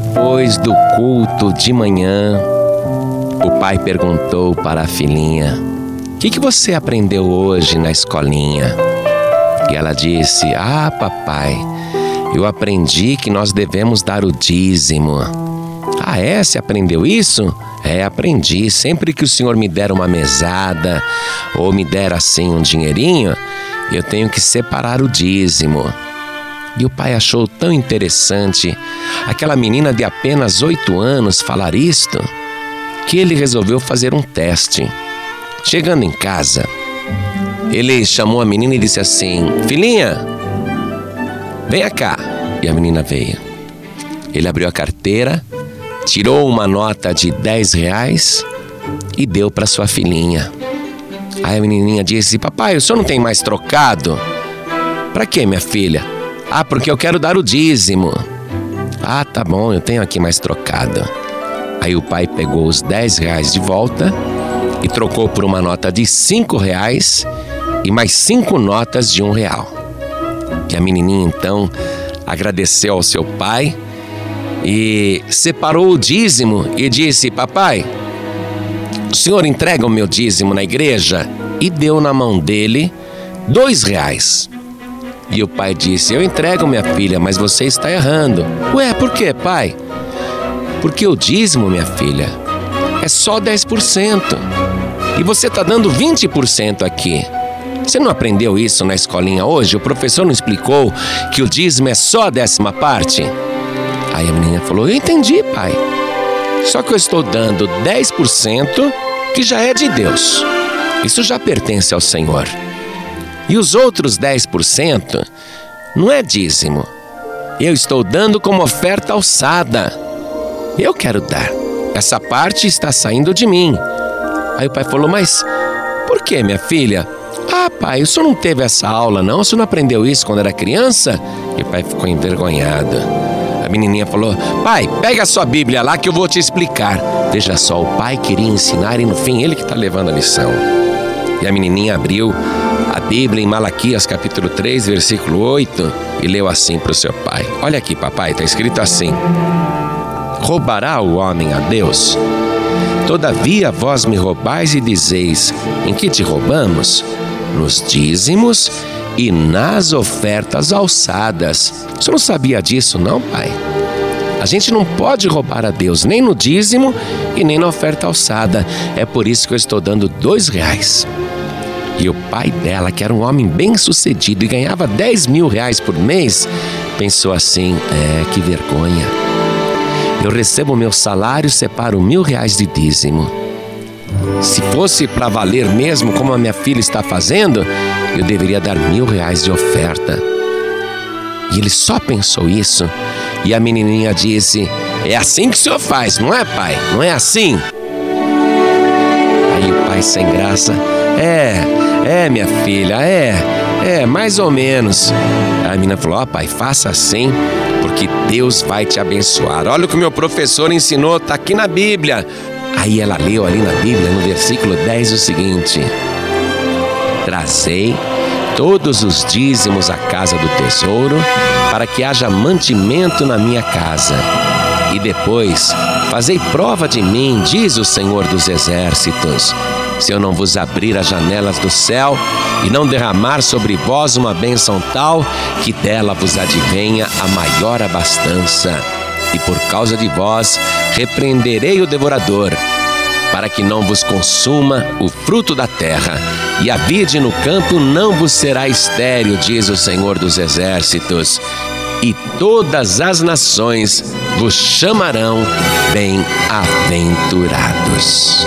Depois do culto de manhã, o pai perguntou para a filhinha: O que, que você aprendeu hoje na escolinha? E ela disse: Ah, papai, eu aprendi que nós devemos dar o dízimo. Ah, é? Você aprendeu isso? É, aprendi. Sempre que o senhor me der uma mesada ou me der assim um dinheirinho, eu tenho que separar o dízimo. E o pai achou tão interessante aquela menina de apenas oito anos falar isto, que ele resolveu fazer um teste. Chegando em casa, ele chamou a menina e disse assim: Filhinha, venha cá. E a menina veio. Ele abriu a carteira, tirou uma nota de 10 reais e deu para sua filhinha. Aí a menininha disse: Papai, o senhor não tem mais trocado? Para quê, minha filha? Ah, porque eu quero dar o dízimo. Ah, tá bom, eu tenho aqui mais trocado. Aí o pai pegou os 10 reais de volta e trocou por uma nota de 5 reais e mais cinco notas de um real. E a menininha então agradeceu ao seu pai e separou o dízimo e disse: Papai, o senhor entrega o meu dízimo na igreja? E deu na mão dele dois reais. E o pai disse: Eu entrego minha filha, mas você está errando. Ué, por quê, pai? Porque o dízimo, minha filha, é só 10%. E você está dando 20% aqui. Você não aprendeu isso na escolinha hoje? O professor não explicou que o dízimo é só a décima parte? Aí a menina falou: Eu entendi, pai. Só que eu estou dando 10% que já é de Deus. Isso já pertence ao Senhor. E os outros 10% não é dízimo. Eu estou dando como oferta alçada. Eu quero dar. Essa parte está saindo de mim. Aí o pai falou: Mas por que, minha filha? Ah, pai, o senhor não teve essa aula, não? O senhor não aprendeu isso quando era criança? E o pai ficou envergonhado. A menininha falou: Pai, pega a sua Bíblia lá que eu vou te explicar. Veja só, o pai queria ensinar e no fim ele que está levando a lição. E a menininha abriu Bíblia em Malaquias capítulo 3, versículo 8 e leu assim para o seu pai. Olha aqui, papai, está escrito assim: Roubará o homem a Deus? Todavia vós me roubais e dizeis: Em que te roubamos? Nos dízimos e nas ofertas alçadas. Você não sabia disso, não, pai? A gente não pode roubar a Deus nem no dízimo e nem na oferta alçada. É por isso que eu estou dando dois reais. E o pai dela, que era um homem bem sucedido e ganhava 10 mil reais por mês, pensou assim: é, que vergonha. Eu recebo meu salário, separo mil reais de dízimo. Se fosse para valer mesmo, como a minha filha está fazendo, eu deveria dar mil reais de oferta. E ele só pensou isso. E a menininha disse: É assim que o senhor faz, não é, pai? Não é assim? Aí o pai, sem graça: É, é, minha filha, é, é, mais ou menos. A menina falou: Ó, oh, pai, faça assim, porque Deus vai te abençoar. Olha o que o meu professor ensinou, tá aqui na Bíblia. Aí ela leu ali na Bíblia, no versículo 10, o seguinte: Trazei todos os dízimos à casa do tesouro, para que haja mantimento na minha casa. E depois, fazei prova de mim, diz o Senhor dos Exércitos se eu não vos abrir as janelas do céu e não derramar sobre vós uma bênção tal que dela vos advenha a maior abastança. E por causa de vós repreenderei o devorador, para que não vos consuma o fruto da terra, e a vide no campo não vos será estéril, diz o Senhor dos Exércitos, e todas as nações vos chamarão bem-aventurados.